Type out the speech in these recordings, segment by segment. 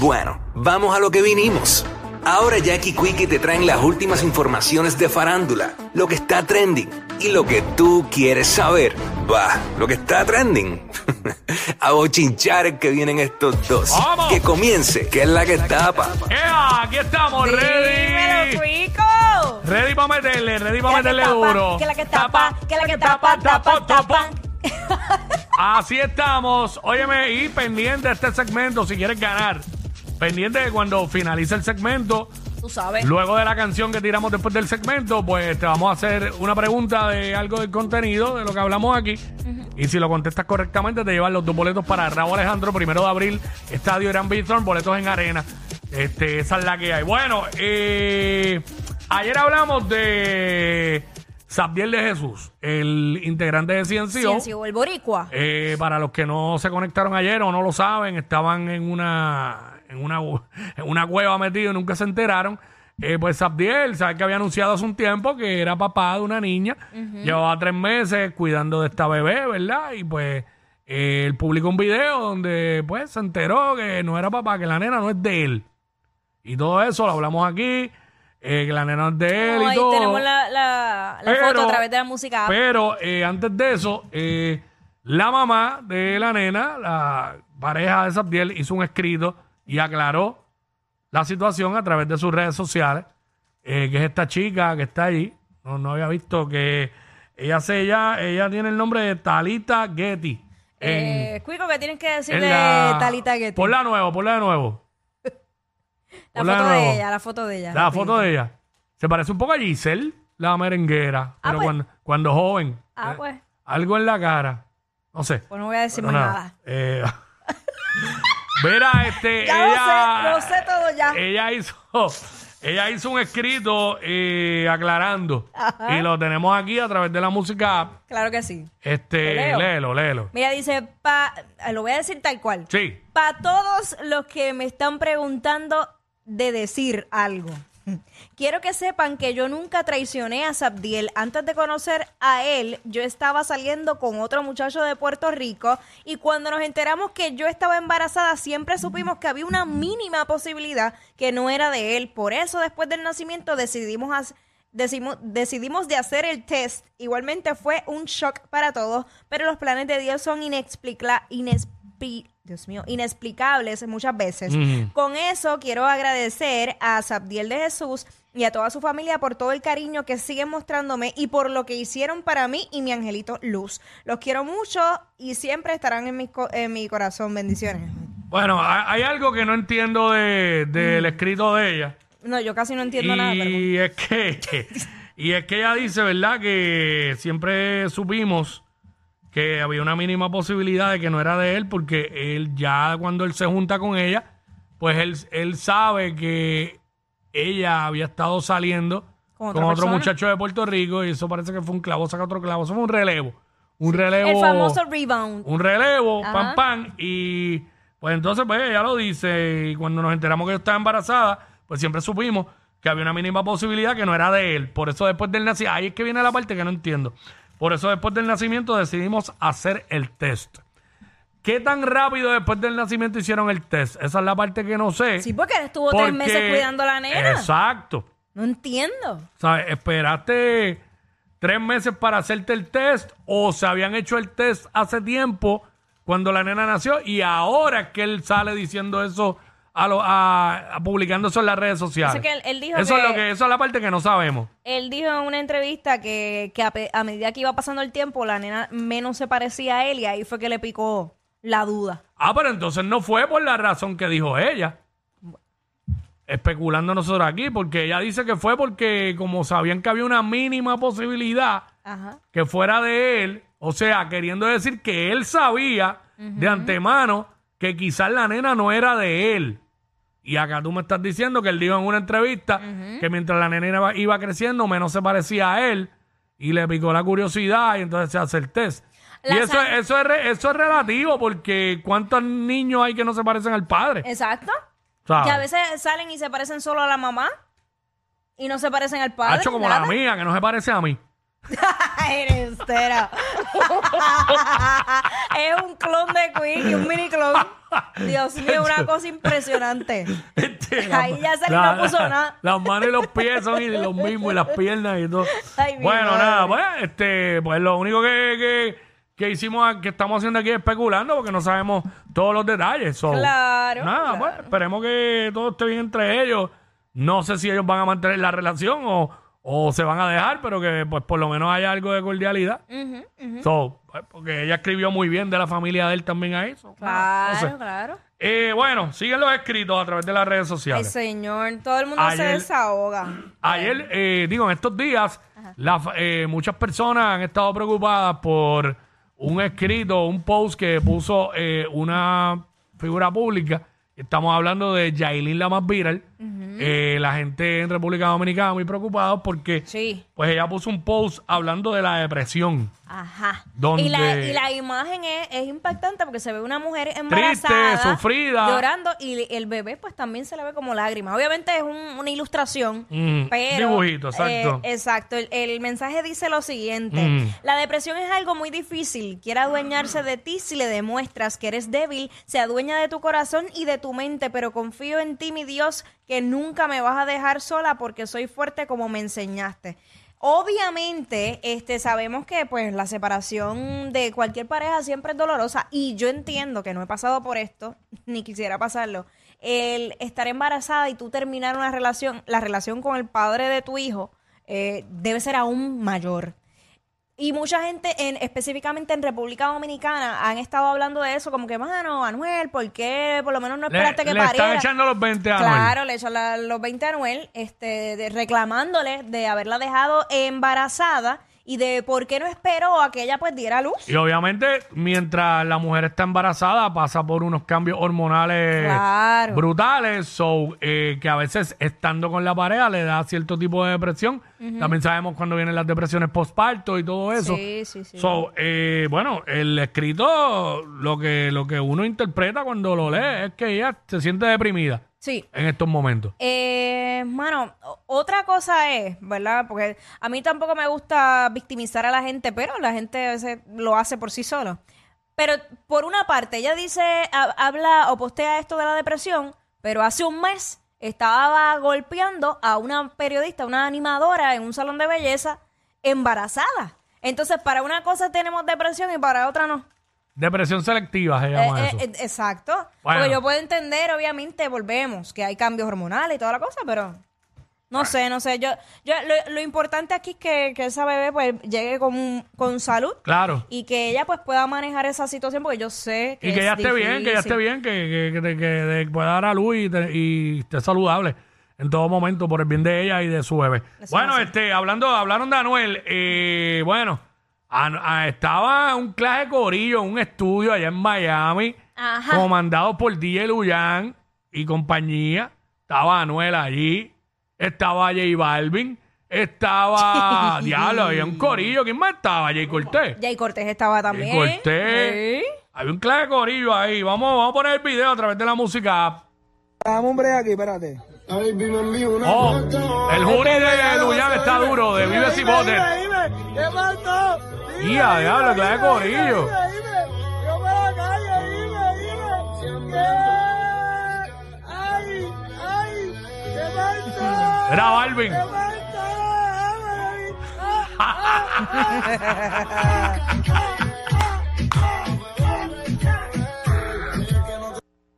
Bueno, vamos a lo que vinimos. Ahora Jackie Quickie te traen las últimas informaciones de farándula, lo que está trending y lo que tú quieres saber. Va, lo que está trending. a bochinchar que vienen estos dos. ¡Vamos! Que comience, que es la que tapa. ¡Ea! Aquí estamos, ready. Dímelo, Rico. Ready para meterle, ready para meterle que tapa, duro. Que la que tapa, que la que tapa, tapa, tapa. Así estamos. Óyeme, y pendiente de este segmento si quieres ganar. Pendiente de cuando finalice el segmento. Tú sabes. Luego de la canción que tiramos después del segmento, pues te vamos a hacer una pregunta de algo del contenido, de lo que hablamos aquí. Y si lo contestas correctamente, te llevan los dos boletos para Raúl Alejandro, primero de abril, Estadio Irán Bithorn, boletos en arena. Este, esa es la que hay. Bueno, eh, ayer hablamos de Sabdiel de Jesús, el integrante de CNCO. Ciencio, el boricua. Eh, para los que no se conectaron ayer o no lo saben, estaban en una en una, en una cueva metidos y nunca se enteraron. Eh, pues Sabdiel, sabes que había anunciado hace un tiempo que era papá de una niña. Llevaba tres meses cuidando de esta bebé, ¿verdad? Y pues eh, él publicó un video donde pues se enteró que no era papá, que la nena no es de él. Y todo eso lo hablamos aquí, eh, que la nena no es de él Oh, y ahí todo. tenemos la, la, la Pero- foto a través de la música. Pero eh, antes de eso, eh, la mamá de la nena, la pareja de Sabdiel, hizo un escrito y aclaró la situación a través de sus redes sociales, eh, que es esta chica que está ahí. No, no había visto que ella se ella, ella tiene el nombre de Talita Getty. En- eh, Cuico, que tienes que decirle la- Talita Getty? Ponla de nuevo, ponla de nuevo. La ponla de foto de nuevo. ella, la foto de ella. La foto de ella. Se parece un poco a Giselle, la merenguera, pero pues. cuando, cuando joven. Ah, Eh, pues. Algo en la cara. No sé. Pues no voy a decir más nada. nada. Eh, Verá, este, Ya lo ella, sé, lo sé todo ya. ella hizo, ella hizo un escrito eh, aclarando Ajá. y lo tenemos aquí a través de la música. app. Claro que sí. Este, ¿Lo leo? léelo, léelo. Mira, dice, pa, eh, lo voy a decir tal cual. Sí. Para todos los que me están preguntando de decir algo. Quiero que sepan que yo nunca traicioné a Sabdiel. Antes de conocer a él, yo estaba saliendo con otro muchacho de Puerto Rico y cuando nos enteramos que yo estaba embarazada, siempre supimos que había una mínima posibilidad que no era de él. Por eso, después del nacimiento, decidimos decidimos de hacer el test. Igualmente fue un shock para todos, pero los planes de Dios son inexplica- inexpli- Dios mío, inexplicables muchas veces. Con eso quiero agradecer a Sabdiel de Jesús y a toda su familia por todo el cariño que siguen mostrándome y por lo que hicieron para mí y mi angelito Luz. Los quiero mucho y siempre estarán en mi, co- en mi corazón. Bendiciones. Bueno, hay, algo que no entiendo de- del escrito de ella. No, yo casi no entiendo nada. Y es que y es que ella dice, ¿verdad? Que siempre supimos que había una mínima posibilidad de que no era de él, porque él ya cuando él se junta con ella, pues él, él sabe que ella había estado saliendo Con otro persona. muchacho de Puerto Rico y eso parece que fue un clavo, saca otro clavo, eso fue un relevo. Un relevo. El famoso rebound. Un relevo, Ajá. pam, pam. Y pues entonces, pues ella lo dice. Y cuando nos enteramos que yo estaba embarazada, pues siempre supimos que había una mínima posibilidad que no era de él. Por eso después del nacimiento, ahí es que viene la parte que no entiendo. Por eso después del nacimiento decidimos hacer el test. ¿Qué tan rápido después del nacimiento hicieron el test? Esa es la parte que no sé. Sí, porque él estuvo tres meses cuidando a la nena. Exacto. No entiendo. ¿Sabes? Esperaste tres meses para hacerte el test o se habían hecho el test hace tiempo cuando la nena nació y ahora es que él sale diciendo eso a, lo- a- a publicando eso en las redes sociales. Así que él- él dijo eso es lo que eso es la parte que no sabemos. Él dijo en una entrevista que, que a, pe- a medida que iba pasando el tiempo, la nena menos se parecía a él y ahí fue que le picó la duda. Ah, pero entonces no fue por la razón que dijo ella. Especulando nosotros aquí, porque ella dice que fue porque como sabían que había una mínima posibilidad Ajá. que fuera de él, o sea, queriendo decir que él sabía de antemano que quizás la nena no era de él. Y acá tú me estás diciendo que él dijo en una entrevista que mientras la nena iba, iba creciendo, menos se parecía a él y le picó la curiosidad y entonces se hace el test. y eso, es- eso, es, re- eso es relativo porque ¿cuántos niños hay que no se parecen al padre? Exacto. ¿Sabes? Que a veces salen y se parecen solo a la mamá y no se parecen al padre. Hacho como nada. la mía, que no se parece a mí. Eres entera. es un clon de Queen y un mini clon. Dios mío, una cosa impresionante. Este, Ahí ya Sally no puso nada. Las manos y los pies son y los mismos y las piernas y todo. Ay, bueno, madre. nada, pues, este, pues lo único que, que, que hicimos, que estamos haciendo aquí es especulando porque no sabemos todos los detalles. So, Claro, Nada, claro. pues, esperemos que todo esté bien entre ellos. No sé si ellos van a mantener la relación o, o se van a dejar, pero que pues por lo menos haya algo de cordialidad. Ujú, ujú. So, pues, porque ella escribió muy bien de la familia de él también ahí. so, nada, no Claro, claro. Eh, bueno, siguen los escritos a través de las redes Ay, sociales. señor, todo el mundo se Ayer- desahoga. Ayer, eh, digo, en estos días, la fa- eh, muchas personas han estado preocupadas por un escrito, un post que puso eh, una figura pública. Estamos hablando de Yailin, la más viral. Eh, la gente en República Dominicana muy preocupada porque Sí. pues ella puso un post hablando de la depresión. Ajá. Donde- Y, la, y la imagen es, es impactante porque se ve una mujer embarazada. sufrida. Llorando y el bebé pues también se le ve como lágrimas. Obviamente es un- una ilustración, Mm, pero... dibujito, exacto. eh, exacto. El, el mensaje dice lo siguiente. Mm. La depresión es algo muy difícil. Quiere adueñarse de ti si le demuestras que eres débil. Se adueña de tu corazón y de tu mente, pero confío en ti, mi Dios, que nunca me vas a dejar sola porque soy fuerte como me enseñaste. Obviamente, este, sabemos que pues la separación de cualquier pareja siempre es dolorosa y yo entiendo que no he pasado por esto, ni quisiera pasarlo. El estar embarazada y tú terminar una relación, la relación con el padre de tu hijo, eh, debe ser aún mayor. Y mucha gente, en, específicamente en República Dominicana, han estado hablando de eso, como que, mano, Anuel, ¿por qué por lo menos no Le, esperaste que le están pariera? echando los 20 años. Claro, le echan la- los 20 a Anuel, este, de- reclamándole de haberla dejado embarazada y de por qué no esperó a que ella pues diera luz. Y obviamente, mientras la mujer está embarazada, pasa por unos cambios hormonales Claro. brutales, so, eh, que a veces estando con la pareja le da cierto tipo de depresión. También sabemos cuando vienen las depresiones postparto y todo eso. Sí, sí, sí. So, eh, bueno, el escrito, lo que, lo que uno interpreta cuando lo lee es que ella se siente deprimida Sí. en estos momentos. Eh, mano, otra cosa es, ¿verdad? Porque a mí tampoco me gusta victimizar a la gente, pero la gente a veces lo hace por sí solo. Pero por una parte, ella dice, ha- habla o postea esto de la depresión, pero hace un mes estaba golpeando a una periodista, una animadora en un salón de belleza embarazada. Entonces, para una cosa tenemos depresión y para otra no. Depresión selectiva se llama Eh, eso. eh, eh, exacto. Bueno. Porque yo puedo entender, obviamente, volvemos, que hay cambios hormonales y toda la cosa, pero no sé, no sé. Yo, yo lo, lo importante aquí es que, que esa bebé pues llegue con, con salud claro. y que ella pues pueda manejar esa situación porque yo sé que Y que es ella esté bien, que ella difícil. esté bien, que, que, que, que te pueda dar a luz y, te- y esté saludable en todo momento por el bien de ella y de su bebé. Eso bueno, así. este, hablando, hablaron de Anuel, eh, bueno, A- estaba un clase de corillo en un estudio allá en Miami, Ajá. comandado por DJ Luyan y compañía. Estaba Anuel allí, estaba J Balvin, estaba, diablo, había un corillo, ¿quién más estaba? Jay Cortés. Jay Cortés estaba también. Cortés. Sí. Había un clave corillo ahí. Vamos, vamos a poner el video a través de la música. Dame un break aquí, espérate. Oh, el jury de Luyan está duro, de Vives y Botes. ¿Qué pasó? Y a diablo, clave de corillo. Era Balvin.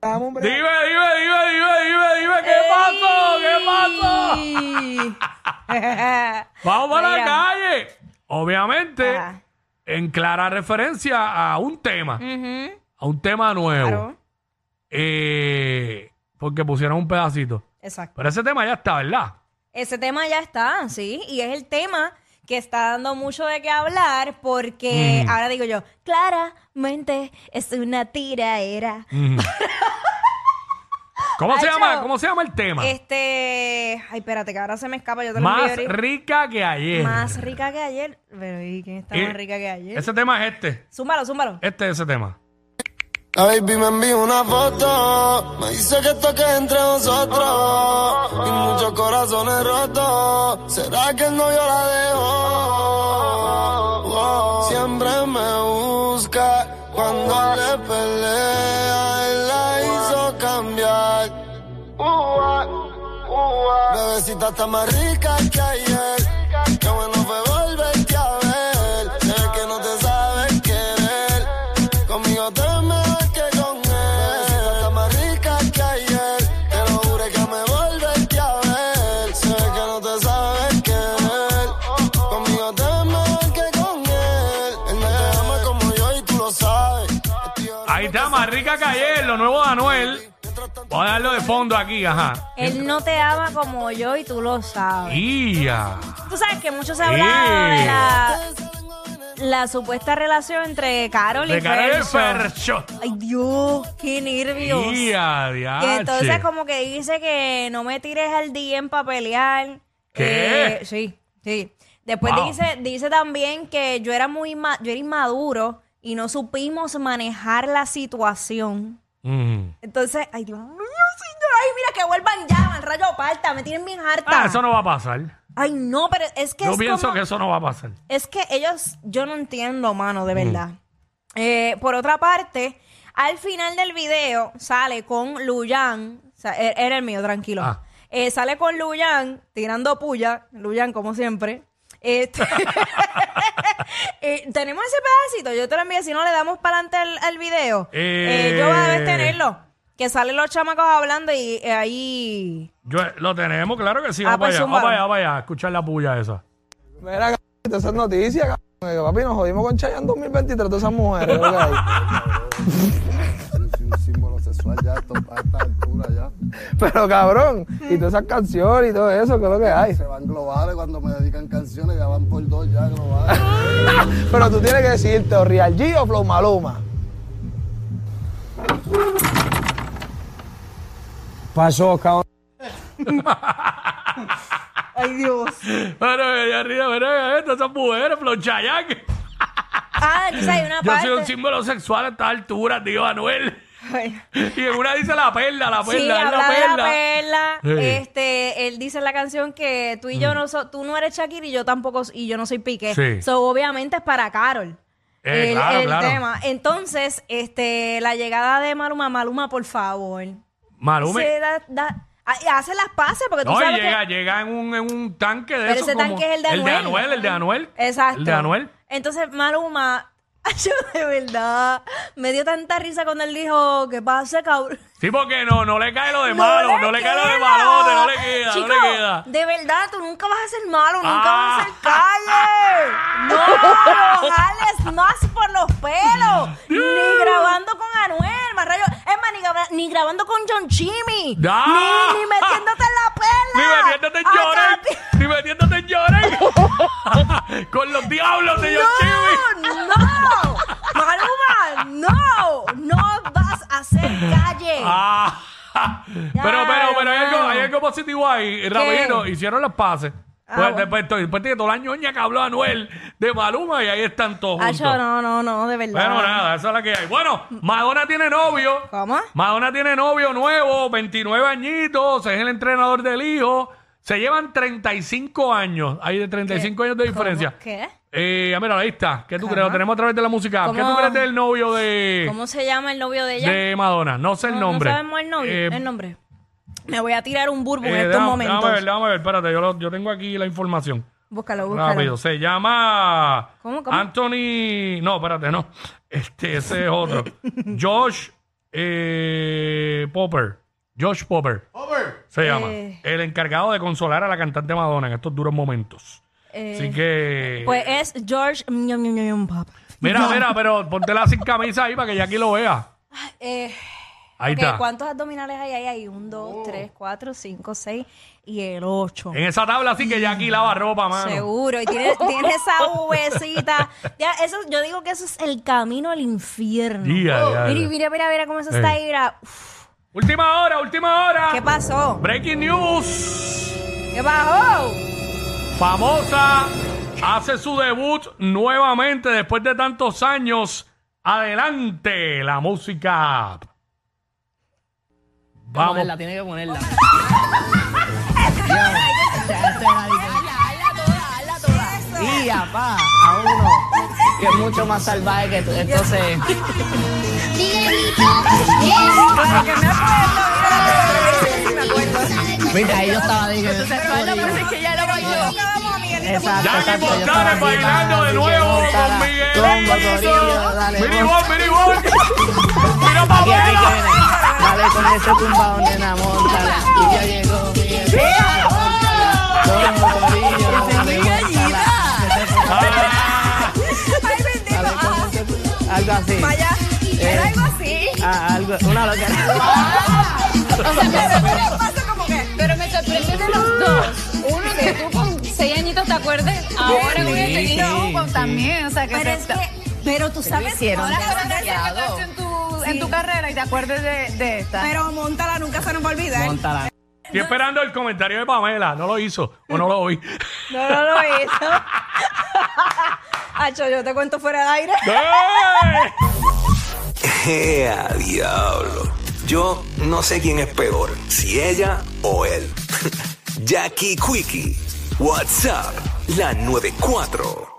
Dime, dime, dime, dime, dime, dime, ¿qué pasó? ¿Qué pasó? Vamos para la calle. Obviamente, en clara referencia a un tema, Ujú, a un tema nuevo. Claro. Eh, porque pusieron un pedacito. Exacto. Pero ese tema ya está, ¿verdad? Ese tema ya está, sí, y es el tema que está dando mucho de qué hablar porque ahora digo yo, claramente es una tiraera. ¿Cómo se llama? ¿Cómo se llama el tema? Este, ay, espérate, que ahora se me escapa, yo te lo envío Más ahorita. rica que ayer. Más rica que ayer. Pero ¿y quién está Eh, más rica que ayer? Ese tema es este. Zúmbalo, zúmbalo. Este es ese tema. La baby me envió una foto, me dice que toque entre nosotros y muchos corazones rotos. ¿Será que el novio la dejó? Wow. Siempre me busca cuando le pelea, Bebecita está más rica que ayer. Qué bueno fue volverte a ver. Sé que no te sabes querer. Conmigo te mejor que con él. Bebecita está más rica que ayer. Te lo juro que me volverte a ver. Sé que no te sabes querer. Conmigo te mejor que con él. Él no te ama como yo y tú lo sabes. Ahí está, más rica que ayer, lo nuevo de Anuel. Voy a darlo de fondo aquí, ajá. Él no te ama como yo y tú lo sabes. ¡Ya! Tú sabes que mucho se ha hablado de la, la supuesta relación entre Carol y De cara de Fercho. Fercho. Ay, Dios, qué nervios. ¡Ya, Que diache! entonces como que dice que no me tires al DM para pelear. ¿Qué? Eh, sí, sí. Después Wow. dice, dice también que yo era muy yo era inmaduro y no supimos manejar la situación. Mm. Entonces, ay Dios mío, señor, ay mira que vuelvan ya, el rayo parta, me tienen bien harta. Ah, eso no va a pasar. Ay no, pero es que Yo es pienso como- que eso no va a pasar. es que ellos, yo no entiendo, mano, Mm. de verdad. Eh, por otra parte, al final del video sale con Luyan, o sea, e- era el mío, tranquilo. Ah. Eh, sale con Luyan tirando puya, Luyan como siempre. Este- Eh, tenemos ese pedacito, yo te lo envío, si no le damos para adelante al, al video. Eh. Eh, yo debes tenerlo. Que salen los chamacos hablando y eh, ahí... Yo, lo tenemos, claro que sí. Ah, Vamos para pues allá, vamos zúmbalo. para allá, vamos para allá. a Escuchar la puya esa. Mira, cabrón, noticias, cabrón, que, papi, nos jodimos con Chayanne en 2023, todas esas mujeres, ya esto, a esta altura ya. Pero cabrón, y todas esas canciones y todo eso, que es lo que hay. Se van globales cuando me dedican canciones, ya van por dos ya globales. Pero tú tienes que decirte, o Real G o Flow Maluma. Pasó, cabrón. Ay, Dios. Pero allá arriba, mira esto, esas mujeres, Flonchayac. Ah, entonces hay una Yo parte... soy un símbolo sexual a esta altura, tío Anuel. Ay. Y en una dice la perla, la perla, Sí, es habla la de perla. la perla. Sí. Mm. Este, él dice en la canción que tú y yo no so- tú no eres Shakira y yo tampoco y yo no soy Piqué. Sí. So, obviamente es para Carol. Eh, el, claro, el claro. tema. Entonces, este, la llegada de Maluma, Maluma, por favor. Da- ha- hace las pases porque tú No, sabes llega, que. llega en un, en un tanque de Pero eso ese como- tanque es el de El de Anuel. Anuel, el de Anuel. Exacto. El de Anuel. Entonces, Maluma, yo de verdad, me dio tanta risa cuando él dijo, ¿qué pasa, cabrón? Sí, porque no, no le cae lo de malo, no le cae lo de queda. malote, no le queda, Chico, no le queda. De verdad, tú nunca vas a ser malo, nunca Ah. vas a ser calle. No, no jales más por los pelos. Ni grabando con Anuel, más rayo. Es más, ni, graba- ni grabando con John Chimmy. Ah. Ni, ni metiéndote en la perla. Ni metiéndote en Ah, ni metiéndote en. Con los diablos de John Chimmy. No, no. Positivo ahí. Rapidito, hicieron los pases. Ah, Pues, bueno. después, después de toda la ñoña que habló Anuel de Maluma y ahí están todos juntos. Acho, no, no, no, de verdad. Bueno, nada, esa es la que hay. Bueno, Madonna tiene novio. ¿Cómo? Madonna tiene novio nuevo, 29 añitos, es el entrenador del hijo. Se llevan 35 años. Hay de 35 años de diferencia. ¿Cómo? ¿Qué? Eh, mira, ahí está. ¿Qué tú crees? Lo tenemos a través de la música. ¿Qué tú crees del novio de, ¿Cómo se llama el novio de ella? de Madonna? No sé el No- nombre. No sabemos el, novio, Eh, el nombre. Me voy a tirar un burbu en eh, estos déjame- momentos. Déjame ver, déjame ver. Espérate, yo, lo- yo tengo aquí la información. Búscalo, búscalo. Rápido. Se llama ¿Cómo, cómo? Anthony. No, espérate, no. Este, ese es otro. Josh eh, Popper. Josh Popper. se llama. Eh. El encargado de consolar a la cantante Madonna en estos duros momentos. Eh, Así que. Pues es George. Pop. mira, mira, pero póntela sin camisa ahí para que Jackie lo vea. Eh, Ahí está. ¿Cuántos abdominales hay ahí? Hay un, dos, tres, cuatro, cinco, seis y el ocho. En esa tabla así que Jackie lava ropa, mano. Seguro, y tiene, tiene esa V-cita. Ya, Eso, yo digo que eso es el camino al infierno. Ya, ya, mira, ya. mira, mira, mira cómo eso está ahí. mira. Uf, Última hora, última hora. ¿Qué pasó? Breaking news. ¿Qué pasó? Famosa hace su debut nuevamente después de tantos años. Adelante, la música. Vamos. Ponerla, tiene que ponerla. Y apá, a uno que es mucho más salvaje que tú. Entonces, Claro que me acuerdo, mira, me acuerdo. mira, ahí yo estaba diciendo. que ya lo bailó. Exacto, Jackie exacto, yo Fontana estaba bailando de nuevo con Miguelito. Mini vamos. Ball, mini ball. Mira Aquí, que. Dale con ese tumbado, nena, montala. Y ya llegó, dale, montala. Ay, bendito. Ese tu- Algo así. Vaya. Eh, Era algo así. Ah, algo, una loquera. Pasa como que. Pero me sorprende de los dos. Uno que tú con seis añitos te acuerdes. Ahora Sí, con este sí, y con también. O sea, que Pero te- es que. Pero tú sabes. hicieron Ahora ahora- en tu, carrera y te acuerdes de, de esta. Pero montala, nunca se nos va a olvidar. Montala. Estoy esperando el comentario de Pamela. No lo hizo o no lo oí. No, no lo hizo. Hacho, yo te cuento fuera de aire. ¡Eh! ¡Ea, diablo! Yo no sé quién es peor, si ella o él. Jackie Quickie, WhatsApp, la 94.